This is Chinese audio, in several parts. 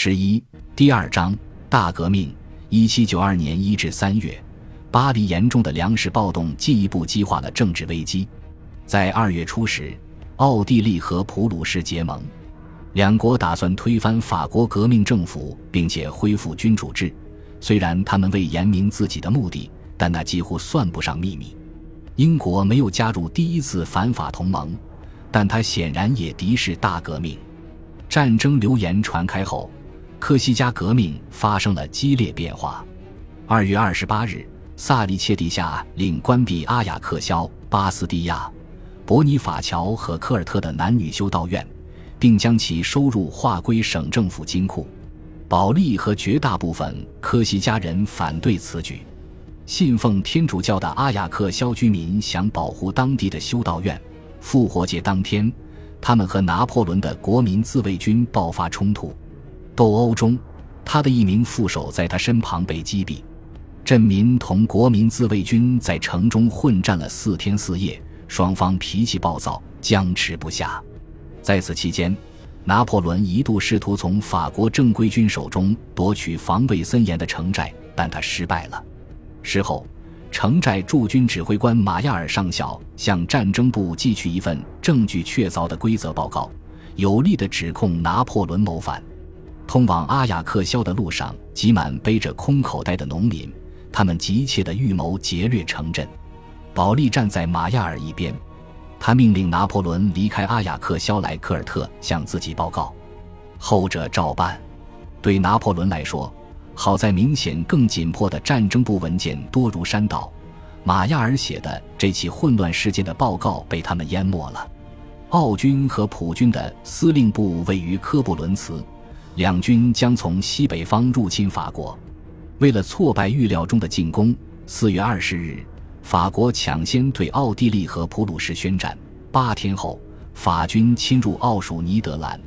十一第二章大革命。一七九二年一至三月，巴黎严重的粮食暴动进一步激化了政治危机。在二月初时，奥地利和普鲁士结盟，两国打算推翻法国革命政府，并且恢复君主制。虽然他们未言明自己的目的，但那几乎算不上秘密。英国没有加入第一次反法同盟，但他显然也敌视大革命。战争流言传开后。科西嘉革命发生了激烈变化。二月二十八日，萨利切蒂下令关闭阿雅克肖、巴斯蒂亚、伯尼法乔和科尔特的男女修道院，并将其收入划归省政府金库。保利和绝大部分科西嘉人反对此举。信奉天主教的阿雅克肖居民想保护当地的修道院。复活节当天，他们和拿破仑的国民自卫军爆发冲突。斗殴中，他的一名副手在他身旁被击毙。镇民同国民自卫军在城中混战了四天四夜，双方脾气暴躁，僵持不下。在此期间，拿破仑一度试图从法国正规军手中夺取防卫森严的城寨，但他失败了。事后，城寨驻军指挥官马亚尔上校向战争部寄去一份证据确凿的规则报告，有力地指控拿破仑谋反。通往阿雅克肖的路上挤满背着空口袋的农民，他们急切地预谋劫掠城镇。保利站在马亚尔一边，他命令拿破仑离开阿雅克肖，来科尔特向自己报告。后者照办。对拿破仑来说，好在明显更紧迫的战争部文件多如山倒，马亚尔写的这起混乱事件的报告被他们淹没了。奥军和普军的司令部位于科布伦茨。两军将从西北方入侵法国。为了挫败预料中的进攻，四月二十日，法国抢先对奥地利和普鲁士宣战。八天后，法军侵入奥属尼德兰。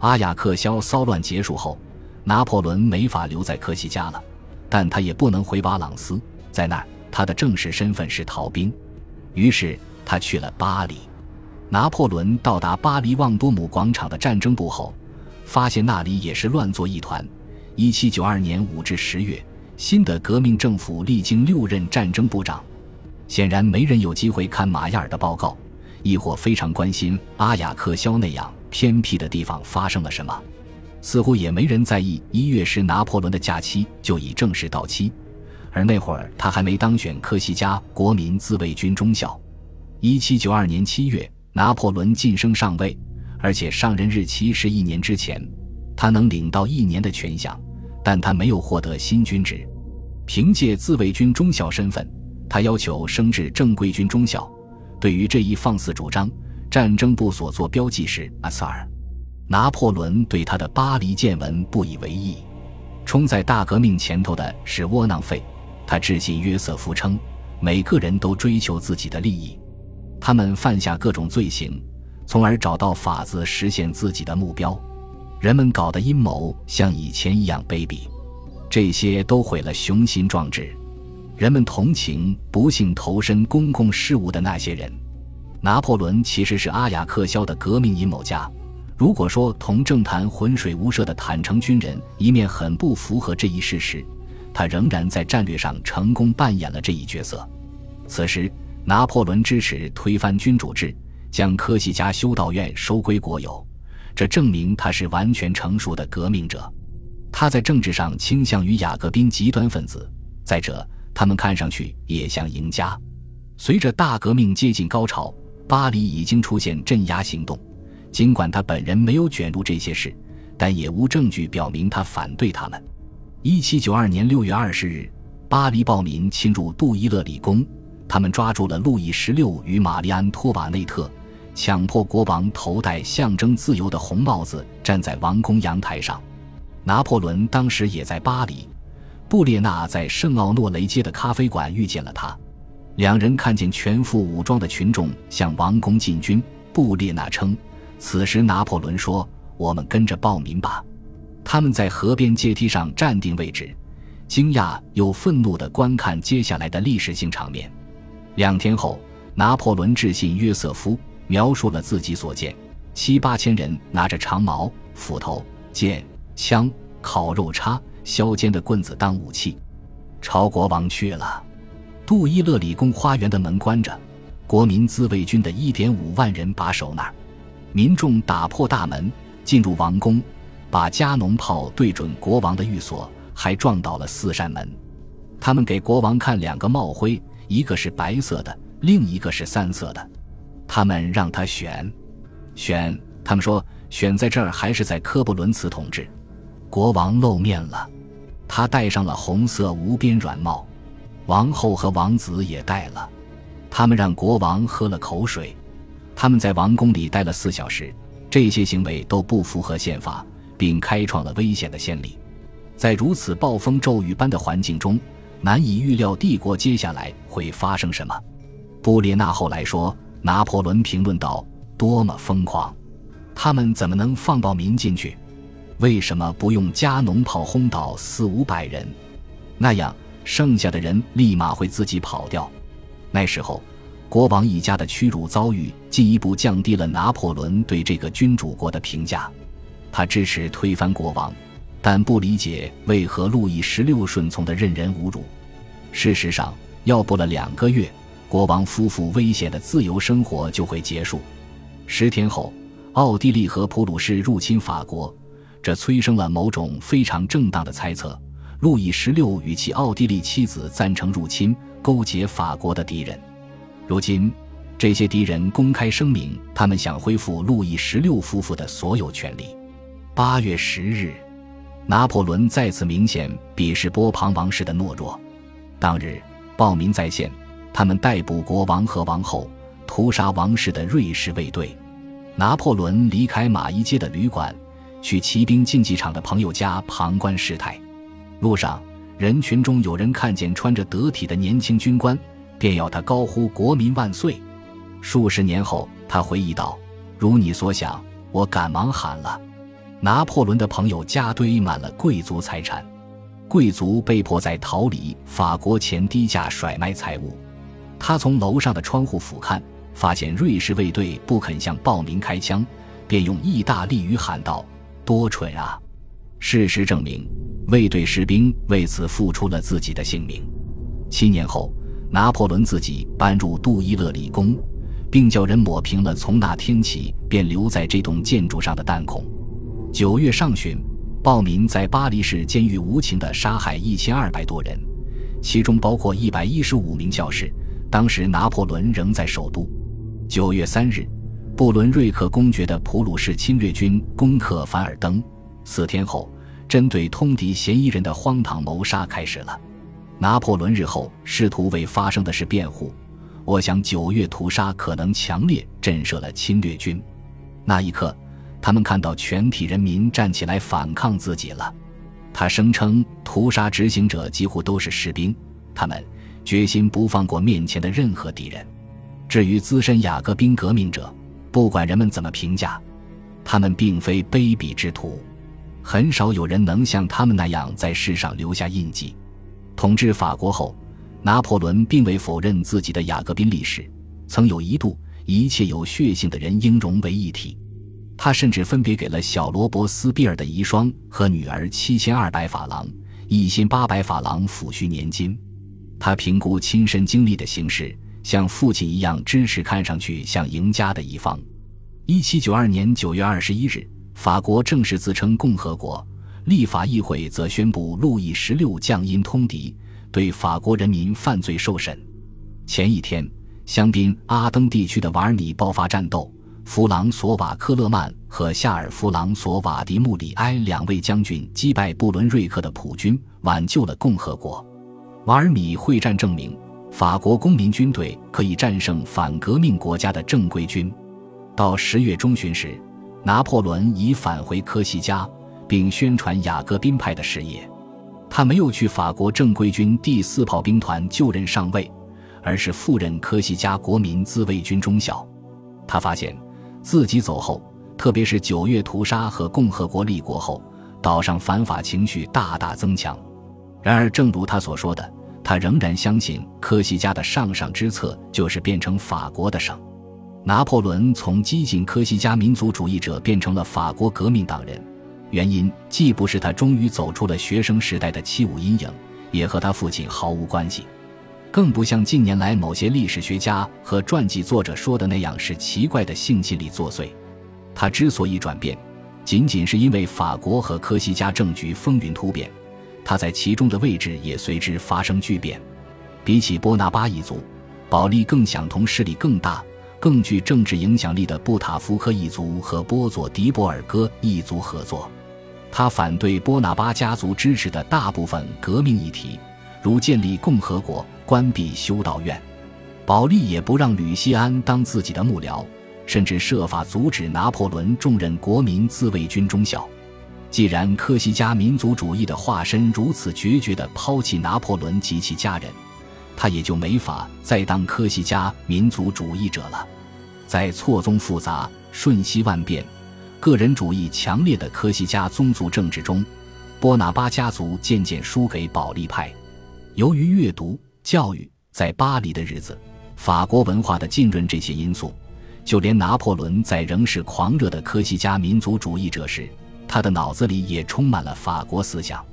阿雅克肖骚乱结束后，拿破仑没法留在科西嘉了，但他也不能回瓦朗斯，在那儿他的正式身份是逃兵。于是他去了巴黎。拿破仑到达巴黎旺多姆广场的战争部后。发现那里也是乱作一团。一七九二年五至十月，新的革命政府历经六任战争部长，显然没人有机会看马亚尔的报告，亦或非常关心阿雅克肖那样偏僻的地方发生了什么。似乎也没人在意一月时拿破仑的假期就已正式到期，而那会儿他还没当选科西嘉国民自卫军中校。一七九二年七月，拿破仑晋升上尉。而且上任日期是一年之前，他能领到一年的权饷，但他没有获得新军职。凭借自卫军中校身份，他要求升至正规军中校。对于这一放肆主张，战争部所做标记是阿萨尔。拿破仑对他的巴黎见闻不以为意。冲在大革命前头的是窝囊废。他致信约瑟夫称，每个人都追求自己的利益，他们犯下各种罪行。从而找到法子实现自己的目标，人们搞的阴谋像以前一样卑鄙，这些都毁了雄心壮志。人们同情不幸投身公共事务的那些人。拿破仑其实是阿雅克肖的革命阴谋家。如果说同政坛浑水无涉的坦诚军人一面很不符合这一事实，他仍然在战略上成功扮演了这一角色。此时，拿破仑支持推翻君主制。将科西嘉修道院收归国有，这证明他是完全成熟的革命者。他在政治上倾向于雅各宾极端分子，再者，他们看上去也像赢家。随着大革命接近高潮，巴黎已经出现镇压行动。尽管他本人没有卷入这些事，但也无证据表明他反对他们。一七九二年六月二十日，巴黎暴民侵入杜伊勒理工，他们抓住了路易十六与玛丽安托瓦内特。强迫国王头戴象征自由的红帽子，站在王宫阳台上。拿破仑当时也在巴黎，布列纳在圣奥诺雷街的咖啡馆遇见了他。两人看见全副武装的群众向王宫进军。布列纳称，此时拿破仑说：“我们跟着暴民吧。”他们在河边阶梯上站定位置，惊讶又愤怒地观看接下来的历史性场面。两天后，拿破仑致信约瑟夫。描述了自己所见：七八千人拿着长矛、斧头、剑、枪、烤肉叉、削尖的棍子当武器。朝国王去了，杜伊勒里宫花园的门关着，国民自卫军的一点五万人把守那儿。民众打破大门进入王宫，把加农炮对准国王的寓所，还撞倒了四扇门。他们给国王看两个帽徽，一个是白色的，另一个是三色的。他们让他选，选。他们说选在这儿还是在科布伦茨统治。国王露面了，他戴上了红色无边软帽，王后和王子也戴了。他们让国王喝了口水。他们在王宫里待了四小时，这些行为都不符合宪法，并开创了危险的先例。在如此暴风骤雨般的环境中，难以预料帝国接下来会发生什么。布列纳后来说：“拿破仑评论道，多么疯狂！他们怎么能放暴民进去？为什么不用加农炮轰倒四五百人？那样剩下的人立马会自己跑掉。那时候。”国王一家的屈辱遭遇，进一步降低了拿破仑对这个君主国的评价。他支持推翻国王，但不理解为何路易十六顺从的任人侮辱。事实上，要不了两个月，国王夫妇危险的自由生活就会结束。十天后，奥地利和普鲁士入侵法国，这催生了某种非常正当的猜测：路易十六与其奥地利妻子赞成入侵，勾结法国的敌人。如今，这些敌人公开声明，他们想恢复路易十六夫妇的所有权利。八月十日，拿破仑再次明显鄙视波旁王室的懦弱。当日，暴民再现，他们逮捕国王和王后，屠杀王室的瑞士卫队。拿破仑离开马伊街的旅馆，去骑兵竞技场的朋友家旁观事态。路上，人群中有人看见穿着得体的年轻军官。便要他高呼“国民万岁”。数十年后，他回忆道：“如你所想，我赶忙喊了。”拿破仑的朋友家堆满了贵族财产，贵族被迫在逃离法国前低价甩卖财物。他从楼上的窗户俯瞰，发现瑞士卫队不肯向暴民开枪，便用意大利语喊道：“多蠢啊！”事实证明，卫队士兵为此付出了自己的性命。七年后。拿破仑自己搬入杜伊勒里宫，并叫人抹平了从那天起便留在这栋建筑上的弹孔。九月上旬，暴民在巴黎市监狱无情地杀害一千二百多人，其中包括一百一十五名教士。当时拿破仑仍在首都。九月三日，布伦瑞克公爵的普鲁士侵略军攻克凡尔登。四天后，针对通敌嫌疑人的荒唐谋杀开始了。拿破仑日后试图为发生的事辩护，我想九月屠杀可能强烈震慑了侵略军。那一刻，他们看到全体人民站起来反抗自己了。他声称，屠杀执行者几乎都是士兵，他们决心不放过面前的任何敌人。至于资深雅各宾革命者，不管人们怎么评价，他们并非卑鄙之徒，很少有人能像他们那样在世上留下印记。统治法国后，拿破仑并未否认自己的雅各宾历史。曾有一度，一切有血性的人应融为一体。他甚至分别给了小罗伯斯庇尔的遗孀和女儿七千二百法郎、一千八百法郎抚恤年金。他评估亲身经历的形势，像父亲一样支持看上去像赢家的一方。一七九二年九月二十一日，法国正式自称共和国。立法议会则宣布路易十六降因通敌，对法国人民犯罪受审。前一天，香槟阿登地区的瓦尔米爆发战斗，弗朗索瓦科勒曼和夏尔弗朗索瓦迪穆里埃两位将军击败布伦瑞克的普军，挽救了共和国。瓦尔米会战证明，法国公民军队可以战胜反革命国家的正规军。到十月中旬时，拿破仑已返回科西嘉。并宣传雅各宾派的事业，他没有去法国正规军第四炮兵团就任上尉，而是赴任科西嘉国民自卫军中校。他发现自己走后，特别是九月屠杀和共和国立国后，岛上反法情绪大大增强。然而，正如他所说的，他仍然相信科西嘉的上上之策就是变成法国的省。拿破仑从激进科西嘉民族主义者变成了法国革命党人。原因既不是他终于走出了学生时代的七五阴影，也和他父亲毫无关系，更不像近年来某些历史学家和传记作者说的那样是奇怪的性心理作祟。他之所以转变，仅仅是因为法国和科西嘉政局风云突变，他在其中的位置也随之发生巨变。比起波拿巴一族，保利更想同势力更大、更具政治影响力的布塔夫克一族和波佐迪博尔戈一族合作。他反对波拿巴家族支持的大部分革命议题，如建立共和国、关闭修道院。保利也不让吕西安当自己的幕僚。甚至设法阻止拿破仑重任国民自卫军中校。既然科西嘉民族主义的化身如此决绝地抛弃拿破仑及其家人，他也就没法再当科西嘉民族主义者了。在错综复杂、瞬息万变、个人主义强烈的科西嘉宗族政治中，波拿巴家族渐渐输给保利派。由于阅读、教育在巴黎的日子、法国文化的浸润这些因素。就连拿破仑在仍是狂热的科西嘉民族主义者时，他的脑子里也充满了法国思想。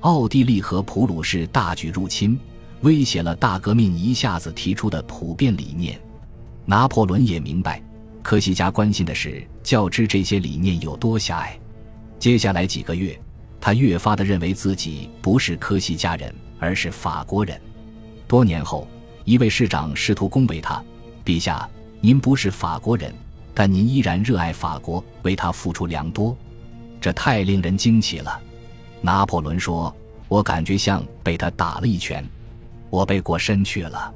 奥地利和普鲁士大举入侵，威胁了大革命一下子提出的普遍理念。拿破仑也明白，科西嘉关心的是较知这些理念有多狭隘。接下来几个月，他越发的认为自己不是科西嘉人，而是法国人。多年后，一位市长试图恭维他：“陛下。”您不是法国人，但您依然热爱法国，为他付出良多，这太令人惊奇了。拿破仑说：“我感觉像被他打了一拳，我背过身去了。”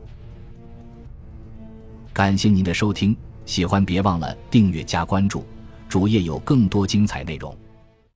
感谢您的收听，喜欢别忘了订阅加关注，主页有更多精彩内容。